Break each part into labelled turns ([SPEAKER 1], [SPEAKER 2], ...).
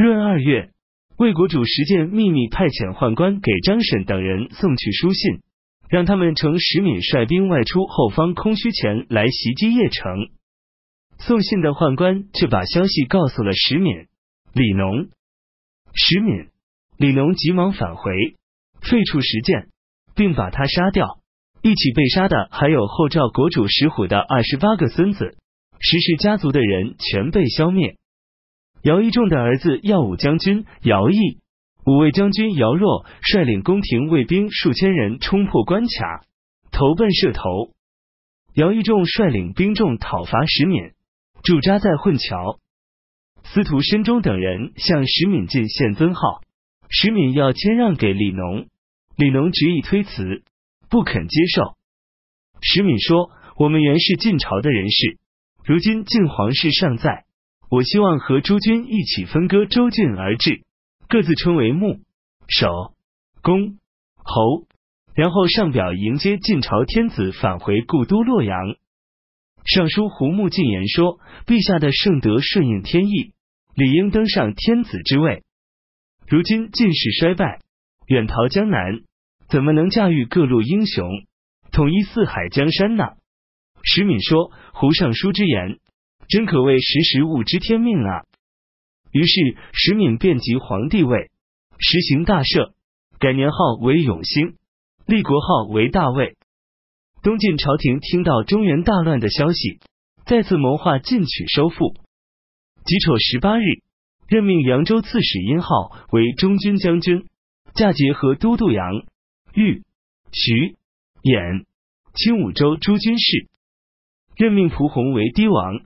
[SPEAKER 1] 闰二月，魏国主石建秘密派遣宦官给张审等人送去书信，让他们乘石敏率兵外出后方空虚前来袭击邺城。送信的宦官却把消息告诉了石敏、李农。石敏、李农急忙返回，废黜石建，并把他杀掉。一起被杀的还有后赵国主石虎的二十八个孙子，石氏家族的人全被消灭。姚义仲的儿子耀武将军姚毅、五位将军姚若率领宫廷卫兵数千人冲破关卡，投奔射头。姚义仲率领兵众讨伐石敏，驻扎在混桥。司徒申忠等人向石敏进献尊号，石敏要谦让给李农，李农执意推辞。不肯接受。石敏说：“我们原是晋朝的人士，如今晋皇室尚在，我希望和诸君一起分割州郡而治，各自称为牧、守、公、侯，然后上表迎接晋朝天子返回故都洛阳。”尚书胡穆进言说：“陛下的圣德顺应天意，理应登上天子之位。如今晋室衰败，远逃江南。”怎么能驾驭各路英雄，统一四海江山呢？石敏说：“胡尚书之言，真可谓识时务知天命啊！”于是石敏便即皇帝位，实行大赦，改年号为永兴，立国号为大魏。东晋朝廷听到中原大乱的消息，再次谋划进取收复。己丑十八日，任命扬州刺史殷浩为中军将军，嫁结合都督杨。豫、徐、兖、青五州诸军事，任命蒲弘为堤王，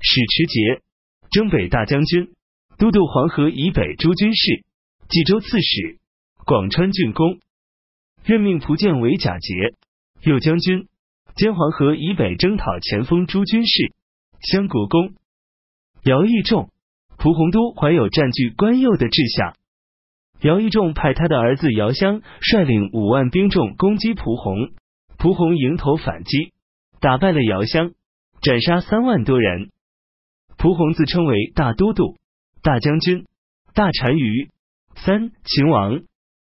[SPEAKER 1] 史持节、征北大将军，都督黄河以北诸军事，冀州刺史，广川郡公。任命蒲建为假节、右将军，兼黄河以北征讨前锋诸军事，相国公。姚义仲、蒲洪都怀有占据关右的志向。姚义仲派他的儿子姚襄率领五万兵众攻击蒲洪，蒲洪迎头反击，打败了姚襄，斩杀三万多人。蒲洪自称为大都督、大将军、大单于、三秦王，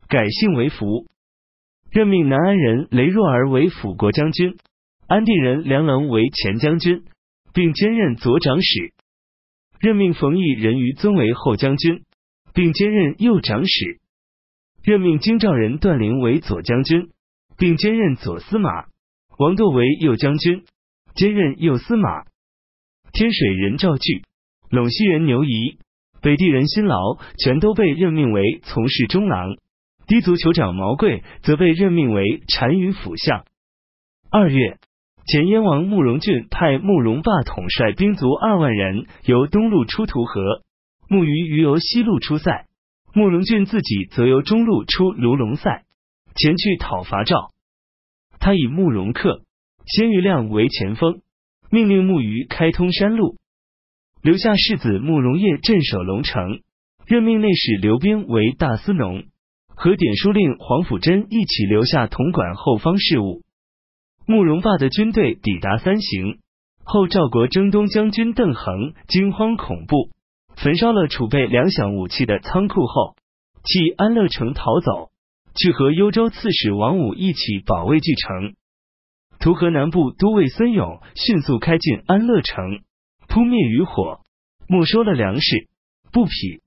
[SPEAKER 1] 改姓为福，任命南安人雷若儿为辅国将军，安定人梁棱为前将军，并兼任左长史，任命冯异人于尊为后将军。并兼任右长史，任命京兆人段陵为左将军，并兼任左司马；王窦为右将军，兼任右司马。天水人赵据、陇西人牛仪、北地人辛劳，全都被任命为从事中郎。氐族酋长毛贵则被任命为单于府相。二月，前燕王慕容俊派慕容霸统帅兵卒二万人，由东路出图河。慕于于由西路出塞，慕容俊自己则由中路出卢龙塞，前去讨伐赵。他以慕容克、鲜于亮为前锋，命令慕于开通山路，留下世子慕容业镇守龙城，任命内史刘兵为大司农，和典书令黄甫贞一起留下统管后方事务。慕容霸的军队抵达三行。后，赵国征东将军邓恒。惊慌恐怖。焚烧了储备粮饷武器的仓库后，弃安乐城逃走，去和幽州刺史王武一起保卫蓟城。图河南部都尉孙勇迅速开进安乐城，扑灭余火，没收了粮食、布匹。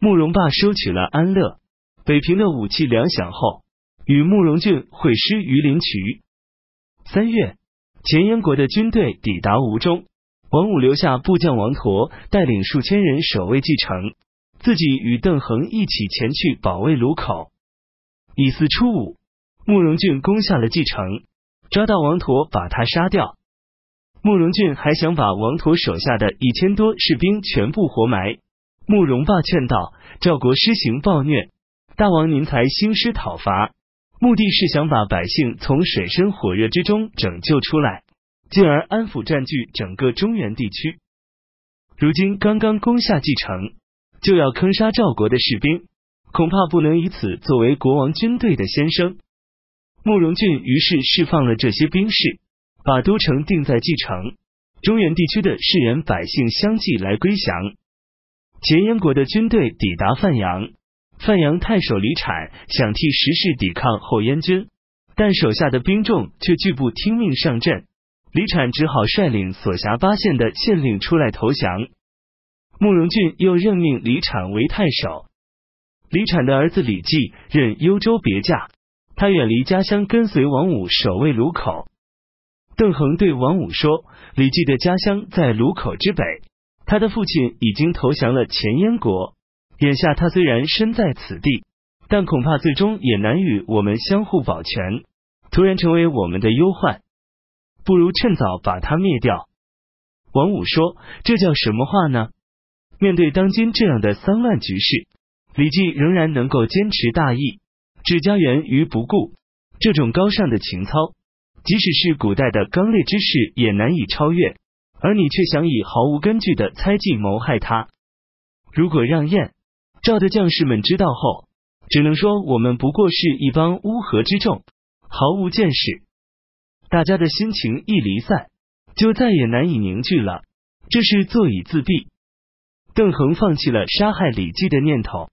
[SPEAKER 1] 慕容霸收取了安乐、北平的武器粮饷后，与慕容俊会师于林渠。三月，前燕国的军队抵达吴中。王武留下部将王陀带领数千人守卫蓟城，自己与邓恒一起前去保卫卢口。乙巳初五，慕容俊攻下了蓟城，抓到王陀，把他杀掉。慕容俊还想把王陀手下的一千多士兵全部活埋。慕容霸劝道：“赵国施行暴虐，大王您才兴师讨伐，目的是想把百姓从水深火热之中拯救出来。”进而安抚占据整个中原地区。如今刚刚攻下蓟城，就要坑杀赵国的士兵，恐怕不能以此作为国王军队的先声。慕容俊于是释放了这些兵士，把都城定在蓟城，中原地区的士人百姓相继来归降。前燕国的军队抵达范阳，范阳太守李产想替时氏抵抗后燕军，但手下的兵众却拒不听命上阵，李产只好率领所辖八县的县令出来投降。慕容俊又任命李产为太守。李产的儿子李绩任幽州别驾，他远离家乡，跟随王武守卫卢口。邓恒对王武说：“李绩的家乡在卢口之北，他的父亲已经投降了前燕国。眼下他虽然身在此地，但恐怕最终也难与我们相互保全，突然成为我们的忧患。不如趁早把他灭掉。”王武说：“这叫什么话呢？面对当今这样的丧乱局势。”李绩仍然能够坚持大义，置家园于不顾，这种高尚的情操，即使是古代的刚烈之士也难以超越。而你却想以毫无根据的猜忌谋害他。如果让燕、赵的将士们知道后，只能说我们不过是一帮乌合之众，毫无见识。大家的心情一离散，就再也难以凝聚了。这是坐以自毙。邓恒放弃了杀害李绩的念头。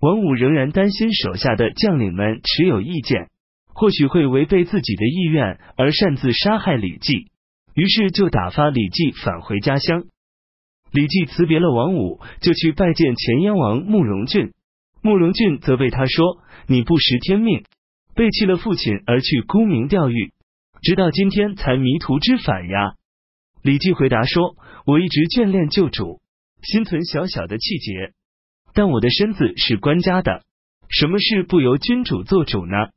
[SPEAKER 1] 王武仍然担心手下的将领们持有意见，或许会违背自己的意愿而擅自杀害李绩，于是就打发李绩返回家乡。李绩辞别了王武，就去拜见前燕王慕容俊。慕容俊责备他说：“你不识天命，背弃了父亲而去沽名钓誉，直到今天才迷途知返呀。”李绩回答说：“我一直眷恋旧主，心存小小的气节。”但我的身子是官家的，什么事不由君主做主呢？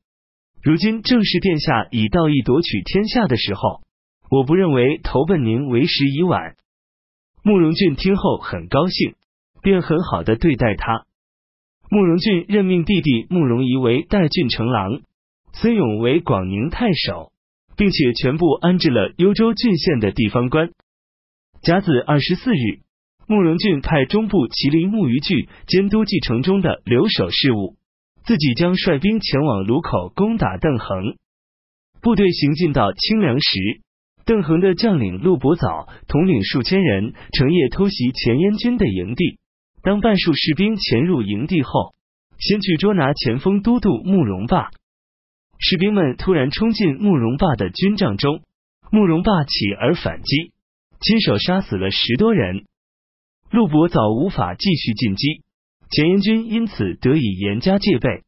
[SPEAKER 1] 如今正是殿下以道义夺取天下的时候，我不认为投奔您为时已晚。慕容俊听后很高兴，便很好的对待他。慕容俊任命弟弟慕容仪为代郡丞郎，孙勇为广宁太守，并且全部安置了幽州郡县的地方官。甲子二十四日。慕容俊派中部麒麟慕于巨监督继承中的留守事务，自己将率兵前往卢口攻打邓恒。部队行进到清凉时，邓恒的将领陆伯藻统领数千人，成夜偷袭前燕军的营地。当半数士兵潜入营地后，先去捉拿前锋都督慕容霸。士兵们突然冲进慕容霸的军帐中，慕容霸起而反击，亲手杀死了十多人。陆伯早无法继续进击，前燕军因此得以严加戒备。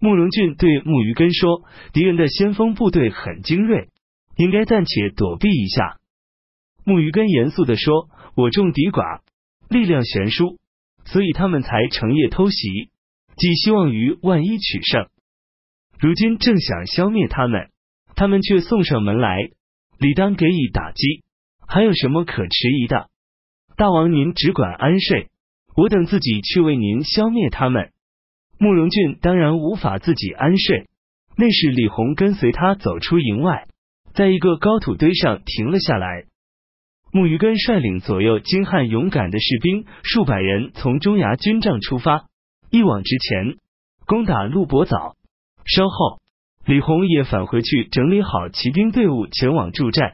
[SPEAKER 1] 慕容俊对慕余根说：“敌人的先锋部队很精锐，应该暂且躲避一下。”慕余根严肃的说：“我众敌寡，力量悬殊，所以他们才成夜偷袭，寄希望于万一取胜。如今正想消灭他们，他们却送上门来，理当给予打击，还有什么可迟疑的？”大王，您只管安睡，我等自己去为您消灭他们。慕容俊当然无法自己安睡，那时李弘跟随他走出营外，在一个高土堆上停了下来。慕余根率领左右精悍勇敢的士兵数百人，从中衙军帐出发，一往直前攻打陆伯藻。稍后，李弘也返回去整理好骑兵队伍，前往助战。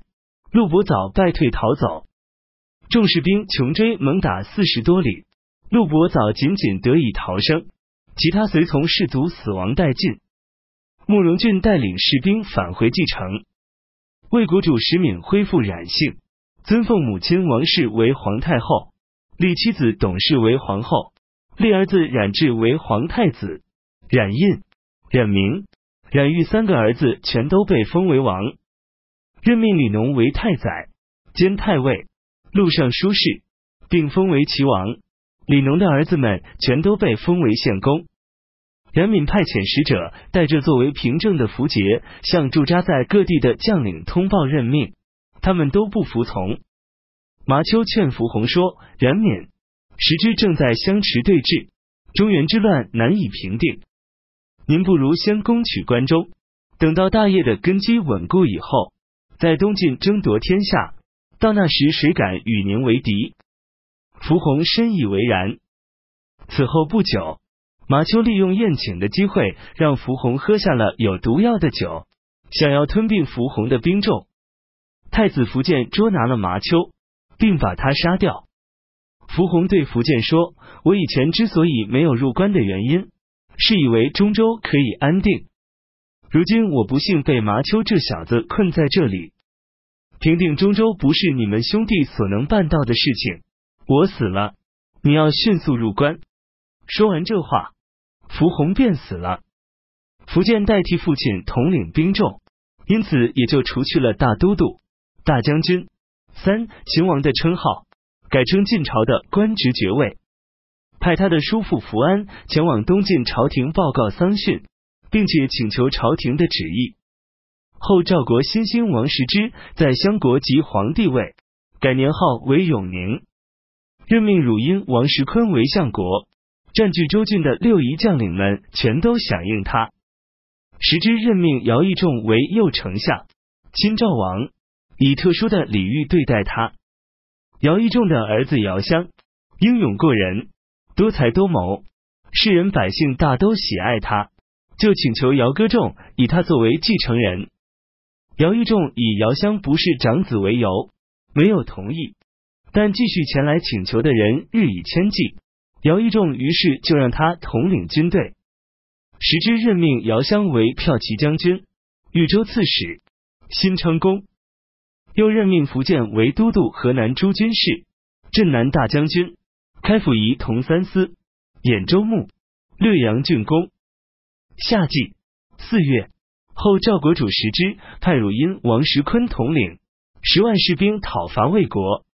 [SPEAKER 1] 陆伯藻败退逃走。众士兵穷追猛打四十多里，陆伯早仅仅得以逃生，其他随从士卒死亡殆尽。慕容俊带领士兵返回继承，魏国主石敏恢复冉姓，尊奉母亲王氏为皇太后，立妻子董氏为皇后，立儿子冉智为皇太子，冉印、冉明、冉玉三个儿子全都被封为王，任命李农为太宰兼太尉。陆上舒适，并封为齐王。李农的儿子们全都被封为县公。冉闵派遣使者，带着作为凭证的符节，向驻扎在各地的将领通报任命，他们都不服从。麻丘劝伏弘说：“冉闵时之正在相持对峙，中原之乱难以平定。您不如先攻取关中，等到大业的根基稳固以后，在东晋争夺天下。”到那时，谁敢与您为敌？福洪深以为然。此后不久，马丘利用宴请的机会，让福洪喝下了有毒药的酒，想要吞并福洪的兵众。太子福建捉拿了麻丘，并把他杀掉。福洪对福建说：“我以前之所以没有入关的原因，是以为中州可以安定。如今我不幸被麻丘这小子困在这里，平定中州不是你们兄弟所能办到的事情。我死了，你要迅速入关。”说完这话，福洪便死了。福建代替父亲统领兵众，因此也就除去了大都督、大将军、三秦王的称号。改称晋朝的官职爵位，派他的叔父福安前往东晋朝廷报告丧讯，并且请求朝廷的旨意。后赵国新兴王石之在襄国即皇帝位，改年号为永宁，任命汝阴王石坤为相国，占据州郡的六夷将领们全都响应他。石之任命姚义仲为右丞相，亲赵王，以特殊的礼遇对待他。姚义仲的儿子姚襄。英勇过人，多才多谋，世人百姓大都喜爱他，就请求姚歌仲以他作为继承人。姚义仲以姚襄不是长子为由，没有同意，但继续前来请求的人日以千计，姚义仲于是就让他统领军队。时之任命姚襄为骠骑将军、豫州刺史、新昌公。又任命福建为都督河南诸军事、镇南大将军、开府仪同三司、兖州牧、略阳郡公。夏季。四月，后赵国主石之派汝阴王石坤统领十万士兵讨伐魏国。